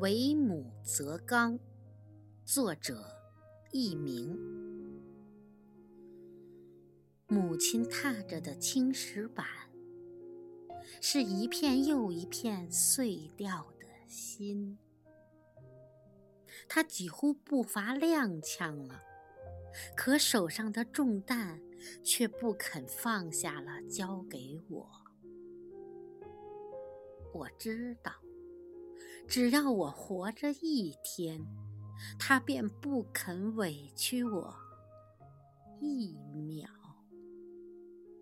为母则刚。作者：佚名。母亲踏着的青石板，是一片又一片碎掉的心。她几乎步伐踉跄了，可手上的重担却不肯放下了，交给我。我知道，只要我活着一天，他便不肯委屈我一秒。